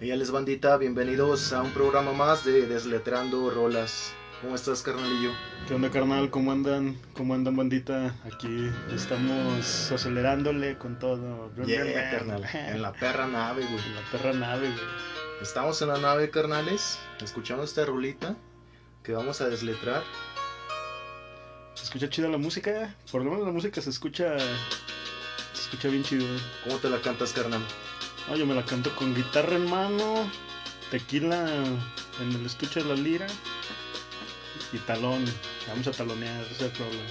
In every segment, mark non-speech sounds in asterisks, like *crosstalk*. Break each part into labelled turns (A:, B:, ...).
A: Ella les bandita, bienvenidos a un programa más de Desletreando Rolas. ¿Cómo estás, carnalillo?
B: ¿Qué onda, carnal? ¿Cómo andan? ¿Cómo andan, bandita? Aquí estamos acelerándole con todo.
A: Yeah, carnal. *laughs* En la perra nave, güey.
B: En la perra nave, güey.
A: Estamos en la nave, carnales, escuchando esta rolita que vamos a desletrar.
B: Se escucha chida la música, por lo menos la música se escucha se escucha bien chido.
A: ¿Cómo te la cantas, carnal?
B: No, yo me la canto con guitarra en mano, tequila en el estuche de la lira y talón. Vamos a talonear, ese es el problema.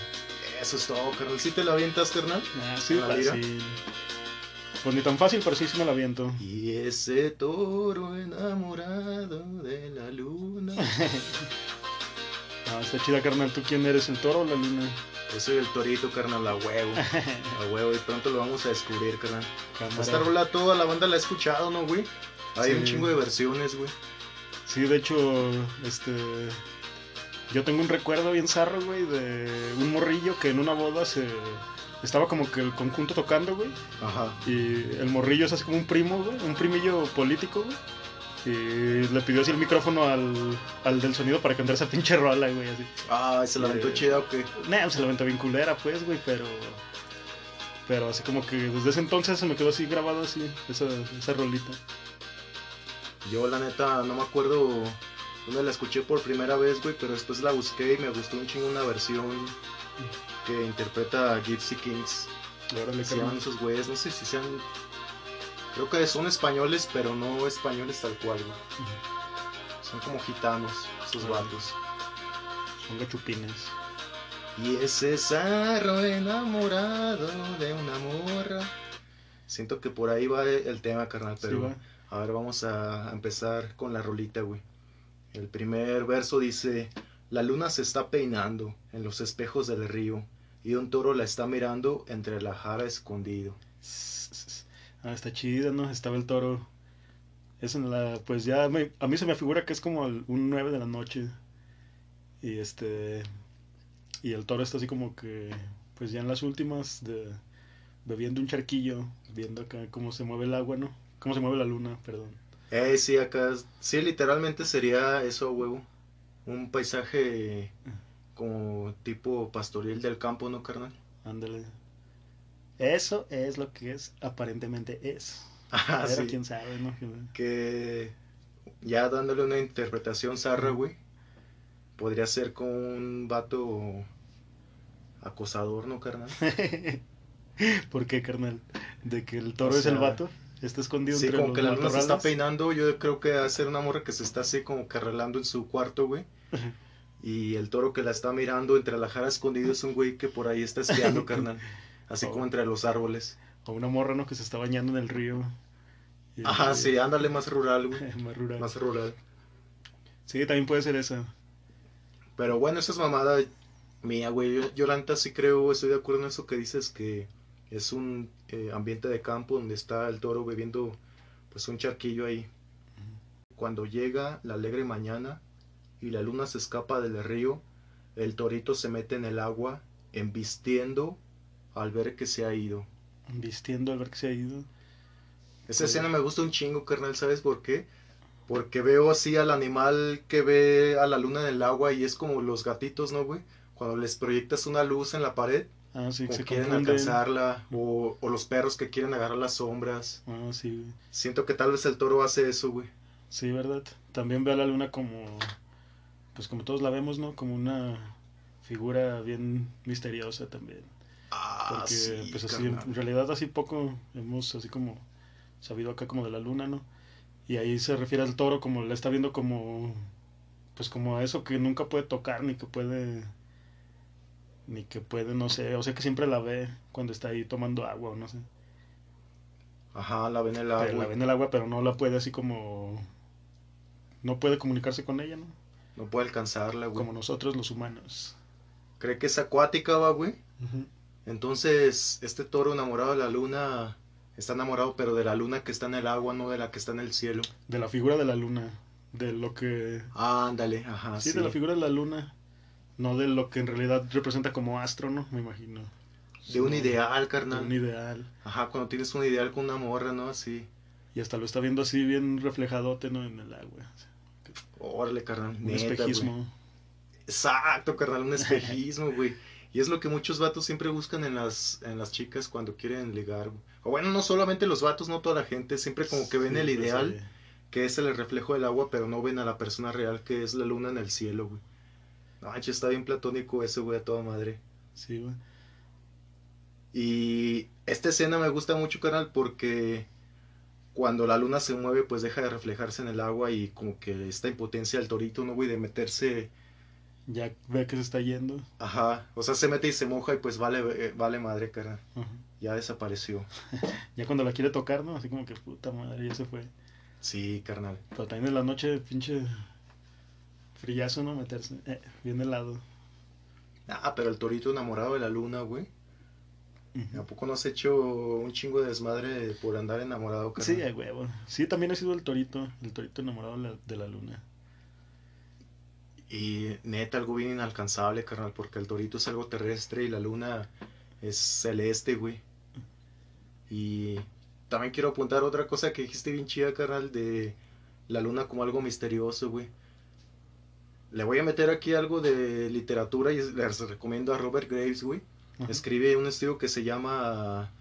A: Eso es todo, carnal. ¿Sí te la avientas, carnal?
B: Ah, sí, fácil. Pues ni tan fácil, pero sí, sí me la aviento.
A: Y ese toro enamorado de la luna. *laughs*
B: ah, está chida, carnal. ¿Tú quién eres, el toro o la luna?
A: Yo soy el torito, carnal, la huevo. *laughs* La huevo, y pronto lo vamos a descubrir, carnal. Esta rola toda la banda la ha escuchado, ¿no, güey? Hay un chingo de versiones, güey.
B: Sí, de hecho, este. Yo tengo un recuerdo bien zarro, güey, de un morrillo que en una boda se. Estaba como que el conjunto tocando, güey.
A: Ajá.
B: Y el morrillo es así como un primo, güey. Un primillo político, güey. Y le pidió así el micrófono al, al del sonido para cantar esa pinche rola, güey, así.
A: Ah, ¿se la aventó chida o qué?
B: Nah, se la aventó bien culera, pues, güey, pero... Pero así como que desde ese entonces se me quedó así grabado así, esa, esa rolita.
A: Yo, la neta, no me acuerdo dónde la escuché por primera vez, güey, pero después la busqué y me gustó un chingo una versión que interpreta a Gypsy Kings.
B: Órale,
A: Se llaman esos güeyes, no sé si sean Creo que son españoles, pero no españoles tal cual, güey. Son como gitanos, esos uh vatos.
B: Son gachupines.
A: Y ese zarro enamorado de una morra. Siento que por ahí va el tema, carnal, pero a ver, vamos a empezar con la rolita, güey. El primer verso dice, la luna se está peinando en los espejos del río y un toro la está mirando entre la jara escondido.
B: Ah, está chida, ¿no? Estaba el toro. Es en la, pues ya, a mí se me figura que es como un 9 de la noche. Y este, y el toro está así como que, pues ya en las últimas, de, bebiendo un charquillo, viendo acá cómo se mueve el agua, ¿no? Cómo se mueve la luna, perdón.
A: Eh, sí, acá, sí, literalmente sería eso, huevo. Un paisaje como tipo pastoril del campo, ¿no, carnal?
B: Ándale. Eso es lo que es, aparentemente es. *laughs*
A: Ah,
B: Pero quién sabe, ¿no?
A: Que ya dándole una interpretación zarra, güey, podría ser con un vato acosador, ¿no, carnal? *laughs*
B: ¿Por qué, carnal? ¿De que el toro es el vato? Está escondido
A: sí, como que la luna se está peinando. Yo creo que va a ser una morra que se está así como carrelando en su cuarto, güey. y el toro que la está mirando entre la jara escondido es un güey que por ahí está espiando, *laughs* carnal. Así como entre los árboles.
B: O una morra, ¿no? Que se está bañando en el río.
A: Ajá, sí, ándale más rural, güey. *laughs*
B: más rural.
A: Más rural.
B: Sí, también puede ser esa.
A: Pero bueno, esa es mamada mía, güey. Yo, yo sí creo, estoy de acuerdo en eso que dices que es un eh, ambiente de campo donde está el toro bebiendo pues un charquillo ahí. Cuando llega la alegre mañana y la luna se escapa del río, el torito se mete en el agua, embistiendo al ver que se ha ido.
B: Vistiendo al ver que se ha ido.
A: Esa escena me gusta un chingo, carnal, ¿sabes por qué? Porque veo así al animal que ve a la luna en el agua y es como los gatitos, ¿no, güey? Cuando les proyectas una luz en la pared,
B: ah, sí,
A: que quieren alcanzarla, o, o, los perros que quieren agarrar las sombras.
B: Ah, sí,
A: Siento que tal vez el toro hace eso, güey.
B: Sí, ¿verdad? También ve a la luna como, pues como todos la vemos, ¿no? Como una figura bien misteriosa también.
A: Ah,
B: Porque, pues así, en realidad así poco hemos así como sabido acá como de la luna, ¿no? Y ahí se refiere al toro como la está viendo como, pues como a eso que nunca puede tocar, ni que puede, ni que puede, no sé, o sea que siempre la ve cuando está ahí tomando agua o no sé.
A: Ajá, la ve en el agua.
B: la ve en el agua, pero no la puede así como, no puede comunicarse con ella, ¿no?
A: No puede alcanzarla, güey.
B: Como nosotros los humanos.
A: ¿Cree que es acuática, va, güey? Entonces, este toro enamorado de la luna está enamorado, pero de la luna que está en el agua, no de la que está en el cielo.
B: De la figura de la luna, de lo que...
A: Ah, ándale, ajá.
B: Sí, de la figura de la luna, no de lo que en realidad representa como astro, ¿no? Me imagino.
A: De un ideal, carnal.
B: De un ideal.
A: Ajá, cuando tienes un ideal con una morra, ¿no? Así.
B: Y hasta lo está viendo así bien reflejadote, ¿no? En el agua.
A: Órale, carnal.
B: Un
A: neta,
B: espejismo.
A: Exacto, carnal, un *laughs* espejismo, güey. Y es lo que muchos vatos siempre buscan en las, en las chicas cuando quieren ligar, güey. O bueno, no solamente los vatos, no toda la gente, siempre como que ven
B: Sí,
A: el ideal, que es el reflejo del agua, pero no ven a la persona real, que es la luna en el cielo, güey. No, está bien platónico eso, güey, a toda madre.
B: Sí, güey.
A: Y esta escena me gusta mucho, carnal, porque cuando la luna se mueve, pues deja de reflejarse en el agua y como que esta impotencia del torito, ¿no, güey? De meterse,
B: Ya ve que se está yendo.
A: ajá, o sea, se mete y se moja y pues vale, eh, vale madre, carnal.
B: Ajá.
A: Ya desapareció. *laughs*
B: Ya cuando la quiere tocar, ¿no? Así como que puta madre, ya se fue.
A: Sí, carnal.
B: Pero también en la noche, pinche frillazo, ¿no? Meterse. Eh, bien helado.
A: Ah, pero el torito enamorado de la luna, güey. ¿A poco no has hecho un chingo de desmadre por andar enamorado, carnal?
B: Sí, a huevo. Sí, también ha sido el torito, el torito enamorado de la, de la luna.
A: Y neta, algo bien inalcanzable, carnal, porque el torito es algo terrestre y la luna es celeste, güey. Y también quiero apuntar otra cosa que dijiste bien chida, carnal, de la luna como algo misterioso, güey. Le voy a meter aquí algo de literatura y les recomiendo a Robert Graves, güey.
B: Ajá.
A: Escribe un estudio que se llama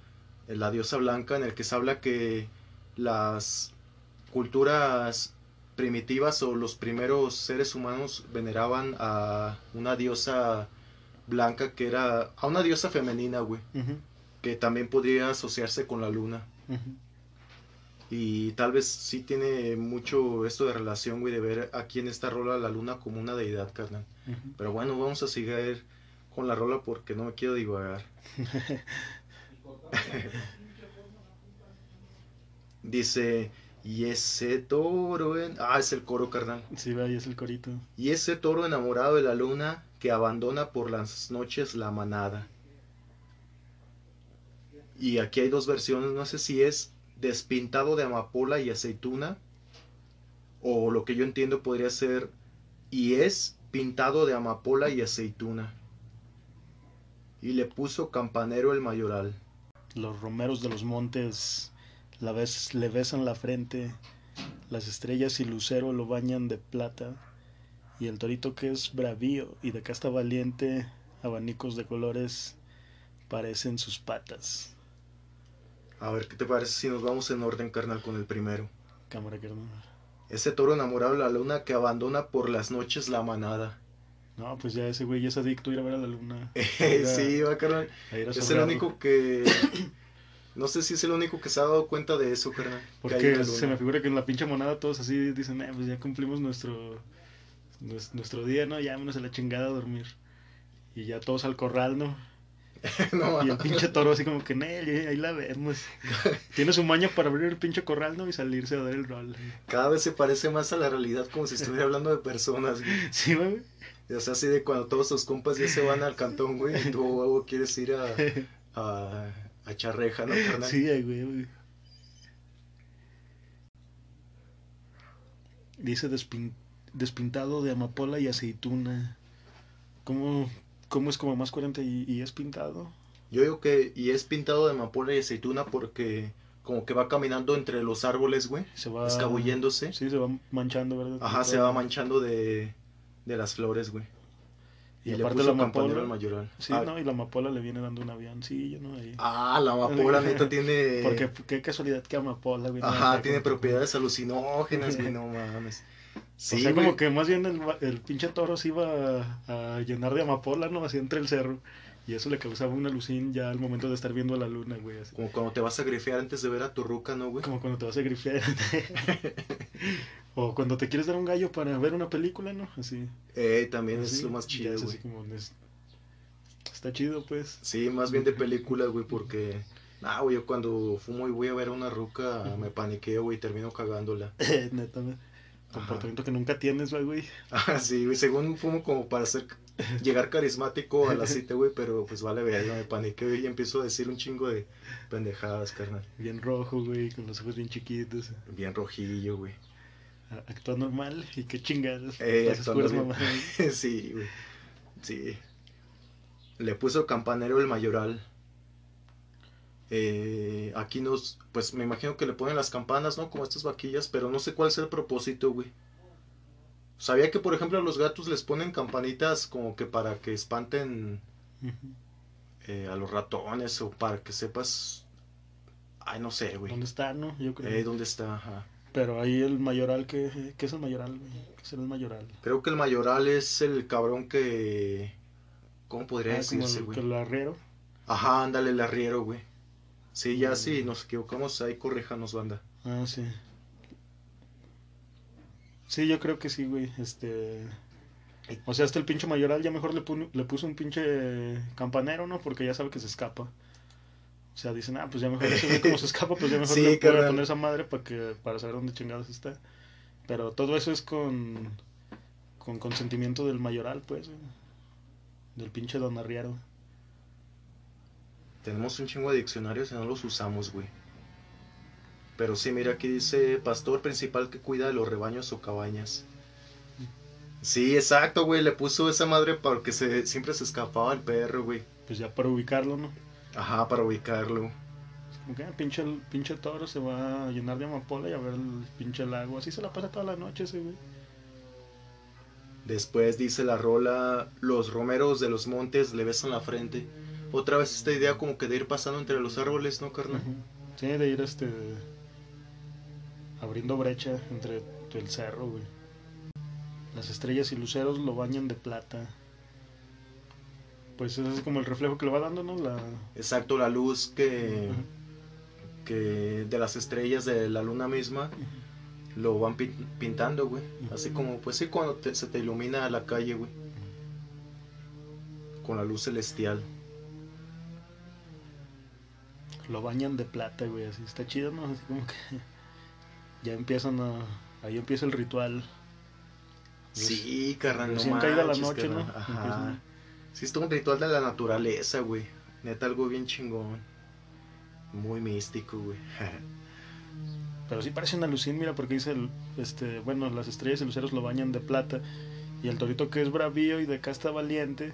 A: La diosa blanca, en el que se habla que las culturas primitivas o los primeros seres humanos veneraban a una diosa blanca que era a una diosa femenina, güey, que también podría asociarse con la luna. Y tal vez sí tiene mucho esto de relación, güey, de ver aquí en esta rola la luna como una deidad, carnal. Pero bueno, vamos a seguir con la rola porque no me quiero divagar. *laughs* *laughs* Dice, y ese toro en... Ah, es el coro, carnal.
B: Sí, va, ahí es el corito.
A: Y ese toro enamorado de la luna que abandona por las noches la manada. Y aquí hay dos versiones, no sé si es despintado de amapola y aceituna, o lo que yo entiendo podría ser, y es pintado de amapola y aceituna. Y le puso campanero el mayoral.
B: Los romeros de los montes la vez, le besan la frente, las estrellas y lucero lo bañan de plata, y el torito que es bravío y de casta valiente, abanicos de colores parecen sus patas.
A: A ver, ¿qué te parece si nos vamos en orden, carnal, con el primero?
B: Cámara carnal.
A: Ese toro enamorado de la luna que abandona por las noches la manada.
B: No, pues ya ese güey ya es adicto a ir a ver a la luna. *laughs*
A: sí, va, carnal. Es el único que... *coughs* No sé si es el único que se ha dado cuenta de eso, carnal.
B: Porque se me figura que en la pinche monada todos así dicen, eh, pues ya cumplimos nuestro, nues- nuestro día, ¿no? Ya vámonos a la chingada a dormir. Y ya todos al corral, ¿no? *laughs*
A: No,
B: Y el pinche toro así como que, Nel, eh, ahí la vemos. *laughs* Tiene su maña para abrir el pinche corral, ¿no? Y salirse a dar el rol.
A: cada vez se parece más a la realidad como si estuviera hablando de personas, güey. *laughs*
B: Sí, güey.
A: O sea, así de cuando todos tus compas ya se van al cantón, güey, y tú, huevo, quieres ir a, a, a echar reja, ¿no, carnal?
B: Sí, güey, güey. Dice despin- despintado de amapola y aceituna. ¿Cómo, cómo es como más 40 y, y es pintado?
A: Yo digo que, y es pintado de amapola y aceituna porque como que va caminando entre los árboles, güey,
B: Se va...
A: escabulléndose.
B: Sí, se va manchando, ¿verdad?
A: Ajá, se va manchando de, de las flores, güey.
B: Y, aparte la amapola.
A: al mayoral.
B: Sí,
A: ah,
B: no, y la amapola le viene dando un avioncillo, ¿no? Ahí.
A: ah, la amapola neta *laughs* tiene...
B: Porque qué casualidad que amapola, güey.
A: Ajá, tiene
B: como-
A: propiedades alucinógenas, güey, no mames. Sí,
B: o sea,
A: güey.
B: como que más bien el, el pinche toro se iba a, a llenar de amapola, ¿no? Así entre el cerro. Y eso le causaba una alucín ya al momento de estar viendo a la luna, güey. así.
A: Como cuando te vas a grifear antes de ver a tu ruca, ¿no, güey?
B: Como cuando te vas a grifear. *laughs* o cuando te quieres dar un gallo para ver una película, ¿no? Así.
A: Eh, también
B: así,
A: es lo más chido, güey.
B: es- Está chido, pues.
A: Sí, más bien de películas, güey, porque... Ah, güey, yo cuando fumo y voy a ver a una ruca, me paniqueo, güey, y termino cagándola. *laughs*
B: Neta. Comportamiento que nunca tienes, güey. *laughs*
A: Ah, sí, güey, según fumo como para hacer... *laughs* Llegar carismático a la cita, güey, pero pues vale, verga, me paniqueo y empiezo a decir un chingo de pendejadas, carnal.
B: Bien rojo, güey, con los ojos bien chiquitos.
A: Bien rojillo, güey.
B: Actúa normal y qué chingadas.
A: Eh,
B: puras mamadas. *laughs*
A: sí, güey. Sí. Le puso campanero el mayoral. Eh, aquí nos, pues me imagino que le ponen las campanas, ¿no? Como estas vaquillas, pero no sé cuál es el propósito, güey. Sabía que, por ejemplo, a los gatos les ponen campanitas como que para que espanten eh, a los ratones o para que sepas... Ay, no sé, güey.
B: ¿Dónde está, no? Yo creo.
A: Eh, ¿Dónde está? Ajá.
B: Pero ahí el mayoral, ¿qué, qué es el mayoral, güey? ¿Qué es el mayoral?
A: Creo que el mayoral es el cabrón que... ¿Cómo podría
B: Ah, como
A: decirse,
B: el,
A: güey?
B: que el arriero.
A: Ajá, ándale, el arriero, güey. Sí, ya sí, nos equivocamos ahí, corríjanos, banda.
B: Ah, sí. Sí, yo creo que sí, güey. Este. O sea, hasta el pinche mayoral ya mejor le, pone- le puso un pinche campanero, ¿no? Porque ya sabe que se escapa. O sea, dicen, ah, pues ya mejor ese güey como se escapa, pues ya mejor *laughs*
A: Sí,
B: le
A: carnal.
B: poner esa madre para que para saber dónde chingados está. Pero todo eso es con con consentimiento del mayoral, pues, güey. Del pinche don arriero.
A: Tenemos un chingo de diccionarios y no los usamos, güey. Pero sí, mira, aquí dice pastor principal que cuida de los rebaños o cabañas. Sí, exacto, güey. Le puso esa madre porque se, siempre se escapaba el perro, güey.
B: Pues ya para ubicarlo, ¿no?
A: Ajá, para ubicarlo.
B: Como que ah, pinche, pinche toro se va a llenar de amapola y a ver el pinche lago. Así se la pasa toda la noche ese, güey.
A: Después dice la rola, los romeros de los montes le besan la frente. Otra vez esta idea como que de ir pasando entre los árboles, ¿no, carnal?
B: Sí, de ir este. Abriendo brecha entre el cerro, güey. Las estrellas y luceros lo bañan de plata. Pues ese es como el reflejo que le va dando, ¿no? La.
A: Exacto, la luz que, que de las estrellas de la luna misma lo van pin- pintando, güey. Así como, pues sí, cuando te- se te ilumina la calle, güey. Con la luz celestial.
B: Lo bañan de plata, güey. Así está chido, ¿no? Así como que. Ya empiezan a. Ahí empieza el ritual.
A: Sí, carnal, no
B: Recién caída la noche,
A: carnal.
B: ¿no?
A: Ajá.
B: Empiezan-
A: Sí, es un ritual de la naturaleza, güey. Neta, algo bien chingón. Muy místico, güey. *laughs*
B: Pero sí parece una alucín, mira, porque dice, el, este, bueno, las estrellas y luceros lo bañan de plata. Y el torito que es bravío y de casta valiente,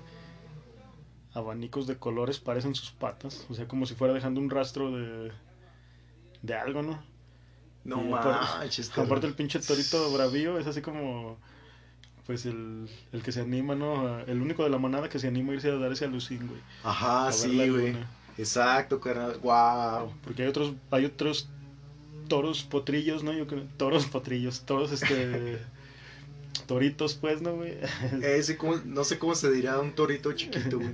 B: abanicos de colores parecen sus patas. O sea, como si fuera dejando un rastro de, de algo, ¿no?
A: No
B: aparte-
A: manches, carnal. *laughs*
B: Aparte el pinche torito *laughs* bravío es así como, pues el, el que se anima, ¿no? El único de la manada que se anima a irse a dar ese alucín, güey.
A: Ajá, sí, güey. Exacto, carnal. Wow.
B: Porque hay otros, hay otros toros potrillos, ¿no? Yo creo, toros potrillos, toros este *laughs* toritos, pues, ¿no, güey?
A: Ese, como- no sé cómo se dirá un torito chiquito, güey.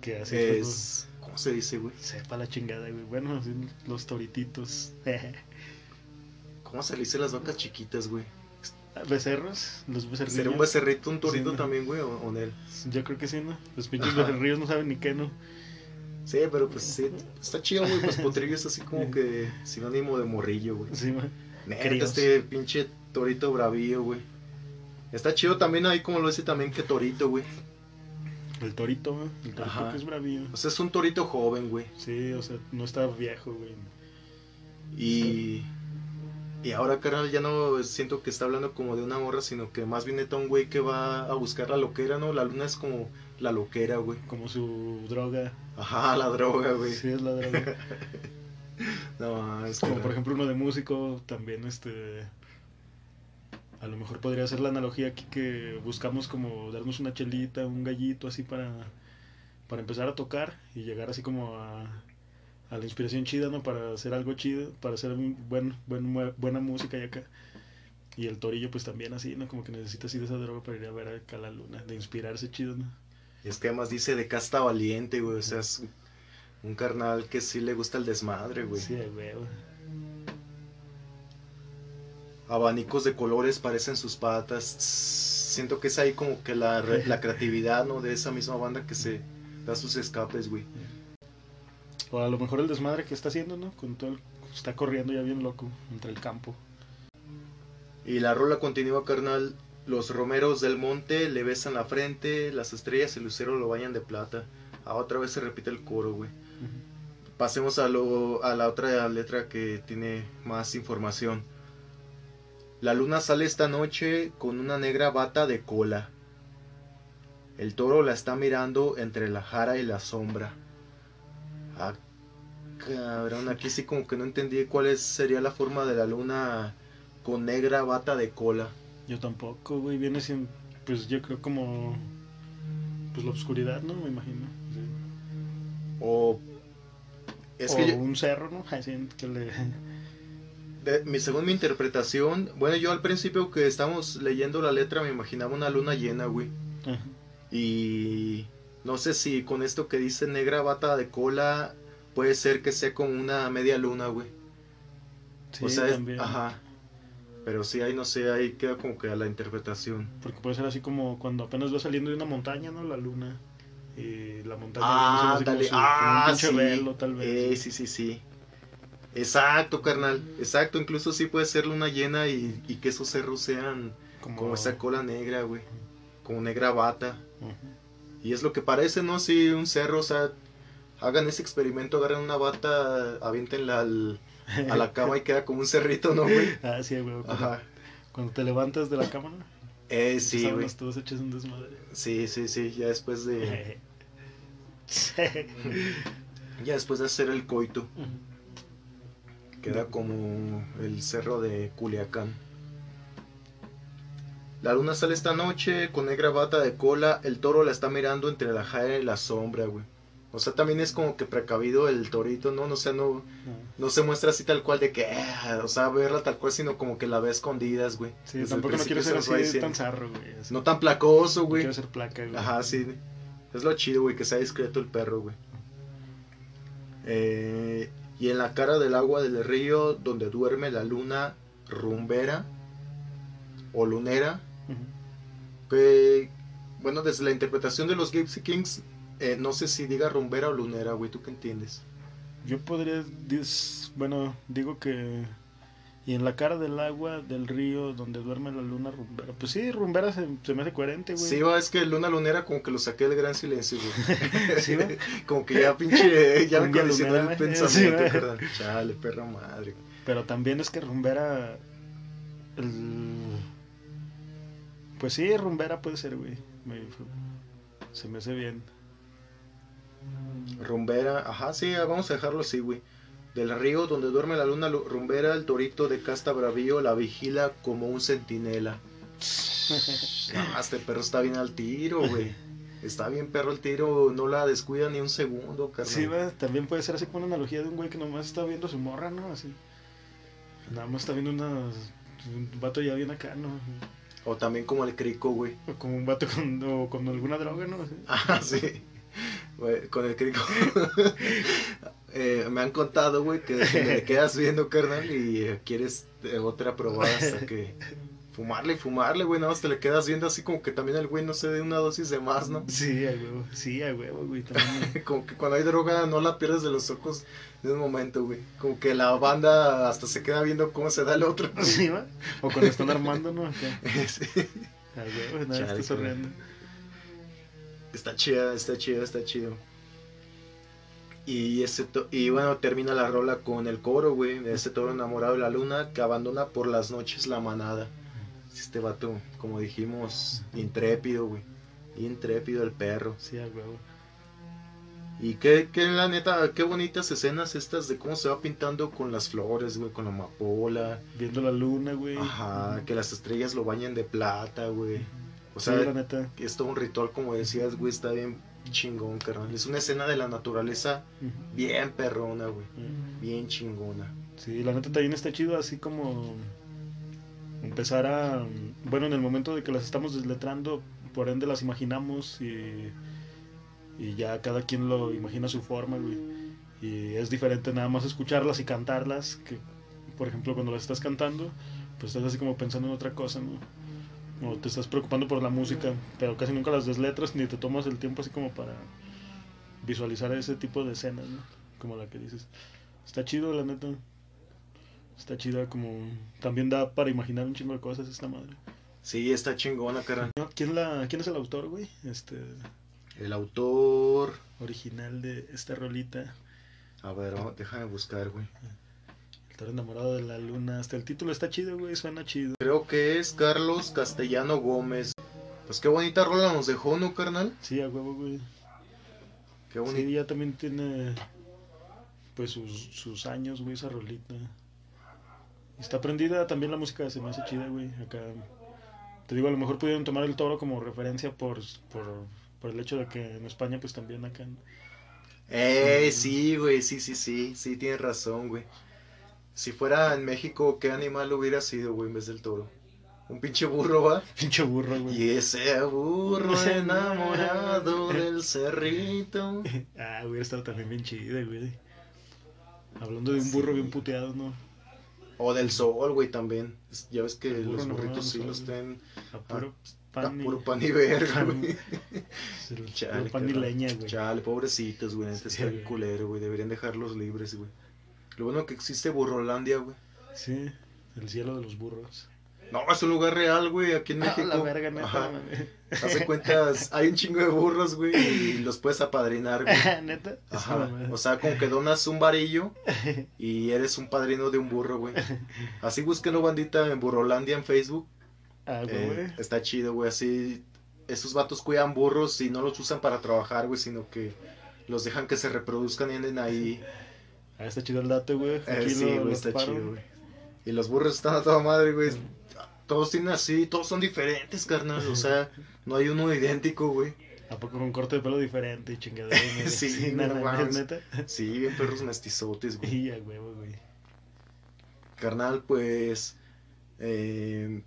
B: que así
A: Es. ¿Cómo se dice, güey?
B: sepa la chingada, güey. Bueno, los torititos.
A: ¿Cómo se le dice las vacas chiquitas, güey?
B: Becerros, los becerrillos.
A: ¿Será un becerrito, un torito
B: Sí, ¿no?
A: también, güey? O, o él?
B: Yo creo que sí, ¿no? Los pinches
A: Ajá.
B: becerrillos no saben ni qué, ¿no?
A: Sí, pero pues sí, está chido, güey. Pues potrillo es así como que sinónimo de morrillo, güey.
B: Sí, ma.
A: Neta,
B: Críos.
A: este pinche torito bravío, güey. Está chido también ahí, como lo dice también, que torito, güey.
B: El torito, ¿no? El torito
A: Ajá.
B: que es bravío.
A: O sea, es un torito joven, güey.
B: Sí, o sea, no está viejo, güey.
A: Y. Y ahora, carnal, ya no siento que está hablando como de una morra, sino que más bien neta un güey que va a buscar la loquera, ¿no? La luna es como la loquera, güey.
B: Como su droga.
A: Ajá, la droga, güey.
B: Sí, es la droga. *laughs*
A: No, es
B: Como por ejemplo uno de músico, también este... A lo mejor podría ser la analogía aquí que buscamos como darnos una chelita, un gallito así para, para empezar a tocar y llegar así como a, a la inspiración chida, ¿no? Para hacer algo chido, para hacer un buen, buena música y acá. Y el torillo pues también así, ¿no? Como que necesita así de esa droga para ir a ver acá la luna, de inspirarse chido, ¿no?
A: Es que además dice de casta valiente, güey. O sea, es un carnal que sí le gusta el desmadre, güey.
B: Sí, güey.
A: Abanicos de colores parecen sus patas. Siento que es ahí como que la, la creatividad, ¿no? De esa misma banda que se da sus escapes, güey.
B: O a lo mejor el desmadre que está haciendo, ¿no? Con todo el- Está corriendo ya bien loco entre el campo.
A: Y la rola continúa, carnal. Los romeros del monte le besan la frente, las estrellas y el lucero lo bañan de plata. Ah, otra vez se repite el coro, güey. Pasemos a, lo, a la otra letra que tiene más información. La luna sale esta noche con una negra bata de cola. El toro la está mirando entre la jara y la sombra. Ah, cabrón, aquí sí como que no entendí cuál es- sería la forma de la luna con negra bata de cola.
B: Yo tampoco, güey. Viene siendo, pues yo creo como, pues la oscuridad, ¿no? Me imagino. sí.
A: O... Es
B: o
A: que yo-
B: un cerro, ¿no? *laughs* Así que le...
A: de- mi, según mi interpretación, bueno, yo al principio que estábamos leyendo la letra me imaginaba una luna llena, güey.
B: Ajá.
A: Y no sé si con esto que dice negra bata de cola puede ser que sea como una media luna, güey.
B: Sí,
A: o sea, es-
B: también.
A: ajá. Pero sí, ahí no sé, ahí queda como que a la interpretación.
B: Porque puede ser así como cuando apenas va saliendo de una montaña, ¿no? La luna. Y la montaña
A: Ah,
B: siendo
A: dale.
B: así como su- como
A: Ah,
B: un
A: sí.
B: velo, tal vez.
A: Eh, sí, sí, sí. Exacto, carnal. Exacto, incluso sí puede ser luna llena y, y que esos cerros sean como esa cola negra, güey. Como negra bata.
B: Ujú.
A: Y es lo que parece, ¿no? Si un cerro, o sea, hagan ese experimento, agarren una bata, aviéntenla al, a la cama y queda como un cerrito, ¿no, güey? *laughs*
B: Ah, sí, güey. Cuando,
A: Ajá.
B: cuando te levantas de la cama, ¿no?
A: Eh, sí, güey.
B: Todos hechos un desmadre.
A: Sí, sí, sí, ya después de, *laughs* ya después de hacer el coito, queda como el cerro de Culiacán. La luna sale esta noche con negra bata de cola, el toro la está mirando entre la jara y la sombra, güey. O sea, también es como que precavido el torito, ¿no? O sea, no, no se muestra así tal cual de que, ah, o sea, verla tal cual, sino como que la ve escondidas, güey.
B: Sí,
A: Desde
B: tampoco no quiero ser así
A: diciendo.
B: tan zarro, güey. así.
A: No tan placoso,
B: No
A: güey.
B: quiero ser placa, güey.
A: Ajá, sí. Es lo chido, güey, que sea discreto el perro, güey. Eh, y en la cara del agua del río donde duerme la luna rumbera o lunera, Que, bueno, desde la interpretación de los Gypsy Kings, eh, no sé si diga rumbera o lunera, güey, ¿tú qué entiendes?
B: Yo podría, dis- bueno, digo que... Y en la cara del agua del río donde duerme la luna rumbera. Pues sí, rumbera se, se me hace coherente, güey.
A: Sí, va, es que luna lunera como que lo saqué del gran silencio, güey. *laughs*
B: Sí, va. *laughs*
A: como que ya pinche, ya me condicionó el
B: güey.
A: pensamiento,
B: Sí.
A: Chale, perra madre.
B: Pero también es que rumbera... el- Pues sí, rumbera puede ser, güey. Me- Se me hace bien.
A: Rumbera, ajá, sí, vamos a dejarlo así, güey. Del río donde duerme la luna lu- rumbera, el torito de casta bravío la vigila como un centinela. *laughs* No, este perro está bien al tiro, güey. Está bien perro el tiro, no la descuida ni un segundo, carnal.
B: Sí, también puede ser así como una analogía de un güey que nomás está viendo su morra, ¿no? Así. Nada más está viendo una, un vato ya bien acá, ¿no?
A: O también como el crico, güey.
B: O como un vato con, o con alguna droga, ¿no? *laughs*
A: Ah, sí. Güey, con el crico. *laughs* Eh, me han contado, güey, que le *laughs* quedas viendo, carnal, y quieres eh, otra probada hasta que fumarle y fumarle, güey, nada más te le quedas viendo así como que también el güey no se dé una dosis de más, ¿no?
B: Sí, a huevo, sí, a huevo, güey, también. *laughs*
A: Como que cuando hay droga no la pierdes de los ojos de un momento, güey. Como que la banda hasta se queda viendo cómo se da el otro. *laughs*
B: Sí, va. O cuando están armando, ¿no? Acá. *laughs*
A: Sí.
B: A huevo, nada,
A: Chale.
B: Está
A: chida, está chido, está chido. Y ese to- y bueno, termina la rola con el coro, güey, de ese toro enamorado de la luna que abandona por las noches la manada. Este vato, como dijimos, intrépido, güey. Intrépido el perro.
B: Sí, a huevo.
A: Y qué, qué la neta, qué bonitas escenas estas de cómo se va pintando con las flores, güey, con la amapola.
B: Viendo la luna, güey.
A: Ajá, que las estrellas lo bañen de plata, güey. O
B: Sí,
A: sea,
B: la neta.
A: que es todo un ritual, como decías, güey, está bien chingón, carnal. Es una escena de la naturaleza
B: Ujú.
A: bien perrona, güey. Bien chingona.
B: Sí, la neta también está chido así como empezar a... Bueno, en el momento de que las estamos desletrando, por ende las imaginamos y, y ya cada quien lo imagina a su forma, güey. Y es diferente nada más escucharlas y cantarlas, que por ejemplo cuando las estás cantando, pues estás así como pensando en otra cosa, ¿no? O te estás preocupando por la música, pero casi nunca las desletras ni te tomas el tiempo así como para visualizar ese tipo de escenas, ¿no? Como la que dices. Está chido, la neta. Está chida como... También da para imaginar un chingo de cosas esta madre.
A: Sí, está chingona, carnal.
B: ¿Quién, la, ¿Quién es el autor, güey? Este...
A: El autor.
B: Original de esta rolita.
A: A ver, oh, déjame buscar, güey.
B: El toro enamorado de la luna. Hasta el título está chido, güey. Suena chido.
A: Creo que es Carlos Castellano Gómez. Pues qué bonita rola nos dejó, ¿no, carnal?
B: Sí, a huevo, güey.
A: Qué bonita.
B: Sí, ya también tiene... pues sus, sus años, güey, esa rolita. Está prendida también la música, se me hace chida, güey. Acá, te digo, a lo mejor pudieron tomar el toro como referencia por, por, por el hecho de que en España, pues también acá.
A: Eh, sí, güey, sí, sí, sí, sí, tienes razón, güey. Si fuera en México, ¿qué animal hubiera sido, güey, en vez del toro? Un pinche burro, ¿va? *laughs*
B: Pinche burro, güey.
A: Y ese burro *laughs* enamorado del cerrito. *laughs*
B: ah, hubiera estado también bien chido, güey. Hablando de un burro
A: Sí.
B: bien puteado, ¿no?
A: O del sol, güey, también. Ya ves que los
B: no,
A: burritos sí los traen
B: A puro
A: a
B: pan y...
A: puro pan y verga, güey. Chale,
B: pan y leña, güey.
A: Chale, pobrecitos, güey. Este
B: Sí,
A: está culero, güey. Deberían dejarlos libres, güey. Lo bueno que existe Burrolandia, güey.
B: Sí, el cielo de los burros.
A: No, es un lugar real, güey, aquí en *laughs* México.
B: Ah, la verga, neta.
A: Ajá.
B: Mames.
A: Hace cuentas, hay un chingo de burros, güey, y los puedes apadrinar, güey. *laughs*
B: neta.
A: Ajá. O sea, como que donas un varillo *laughs* y eres un padrino de un burro, güey. Así búsquenlo, bandita, en Burrolandia en Facebook.
B: Ah,
A: Eh,
B: güey.
A: está chido, güey. Así, esos vatos cuidan burros y no los usan para trabajar, güey, sino que los dejan que se reproduzcan y anden ahí.
B: Ah, está chido el dato, güey.
A: Eh, sí, güey, está
B: paro.
A: chido, güey. Y los burros están a toda madre, güey. Todos tienen así, todos son diferentes, carnal. O sea, *laughs* no hay uno idéntico, güey.
B: ¿A poco con corte de pelo diferente y chingadera? *laughs*
A: Sí,
B: no neta.
A: Sí, bien perros mestizotes, güey. *laughs*
B: Y a huevo, güey.
A: Carnal, pues. eh,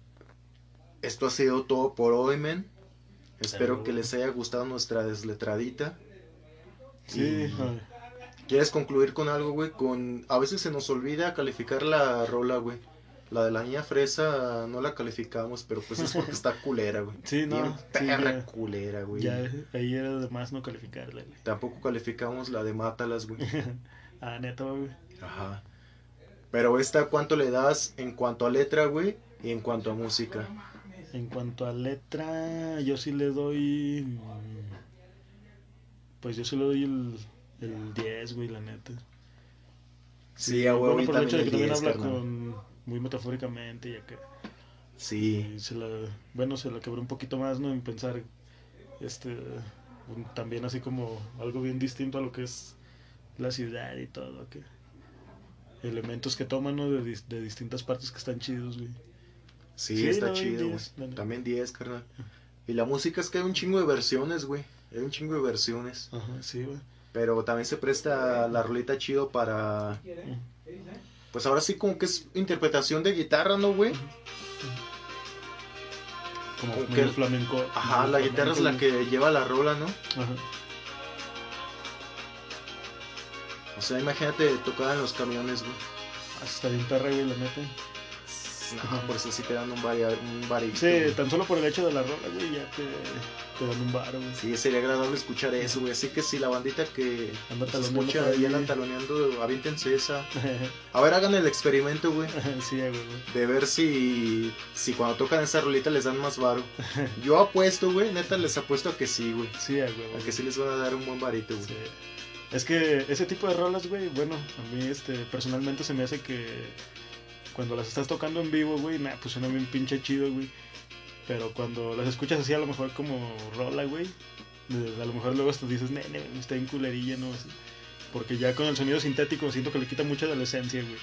A: esto ha sido todo por hoy, men. Espero
B: Salud.
A: que les haya gustado nuestra desletradita.
B: Sí,
A: Y- ¿Quieres concluir con algo, güey? Con... A veces se nos olvida calificar la rola, güey. La de la niña fresa no la calificamos, pero pues es porque está culera, güey. *laughs*
B: Sí, no,
A: Bien
B: sí,
A: perra culera, güey.
B: ya ahí era de más no calificarla, güey.
A: Tampoco calificamos la de Mátalas, güey. *laughs*
B: Ah, neta, güey.
A: Ajá. Pero esta, ¿cuánto le das en cuanto a letra, güey? Y en cuanto a música.
B: En cuanto a letra, yo sí le doy. mm, Pues yo sí le doy el, el 10, güey, la neta.
A: Sí, a huevo, y
B: el hecho de
A: también
B: que
A: el
B: también
A: 10,
B: habla
A: carnal.
B: con. Muy metafóricamente, ya que.
A: Sí,
B: se la, bueno, se la quebró un poquito más, ¿no? En pensar. Este. un- también así como algo bien distinto a lo que es la ciudad y todo, que. Elementos que toman, ¿no? De, de distintas partes que están chidos, güey.
A: sí,
B: Sí,
A: está chido, güey.
B: 10, la neta.
A: También 10, carnal. Y la música es que hay un chingo de versiones, güey. Hay un chingo de versiones.
B: Ajá, sí, güey.
A: Pero también se presta la rolita chido para... Pues ahora sí como que es interpretación de guitarra, ¿no, güey?
B: Como
A: Como que-
B: flamenco.
A: Ajá, la guitarra es la que lleva la rola, ¿no?
B: Ajá.
A: O sea, imagínate tocar en los camiones, güey.
B: Está bien perra, güey, la
A: No, por eso sí te dan un, varia, un varito,
B: Sí, tan solo por el hecho de la rola, güey, ya te, te dan un bar, güey.
A: Sí, sería agradable escuchar eso, güey. Así que si la bandita que
B: taloneando
A: escucha
B: ahí.
A: andan taloneando, aviéntense esa. *laughs* A ver, hagan el experimento, güey. *laughs*
B: sí, güey. güey.
A: De ver si, si cuando tocan esa rolita les dan más varo. *laughs* Yo apuesto, güey, neta les apuesto a que sí, güey.
B: Sí, güey.
A: A que sí les van a dar un buen varito, güey.
B: Sí. Es que ese tipo de rolas, güey, bueno, a mí este, personalmente se me hace que cuando las estás tocando en vivo, güey, nah, pues suena bien pinche chido, güey. Pero cuando las escuchas así, a lo mejor como rola, güey, a lo mejor luego hasta dices, nene, está en culerilla, ¿no? Así. Porque ya con el sonido sintético siento que le quita mucha de la esencia, güey.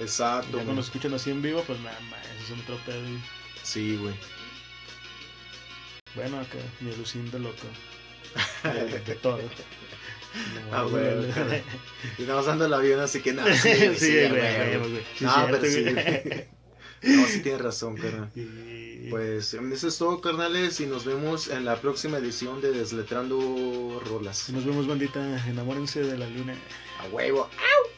A: Exacto,
B: Ya
A: güey.
B: cuando escuchan así en vivo, pues nada más, eso es un tropedo, güey.
A: Sí, güey.
B: Bueno, acá, mi alucín de loco. De, de todo. *laughs* No,
A: Ah, güey,
B: güey.
A: Y nada más ando el avión, así que nada. Sí,
B: Sí,
A: sí,
B: güey, güey, güey. Sí,
A: No, pero sí. *laughs* No, sí tienes razón, carnal. *laughs* Pues eso es todo, carnales, y nos vemos en la próxima edición de Desletrando Rolas.
B: Nos vemos, bandita. Enamórense de la luna.
A: A huevo. ¡Au!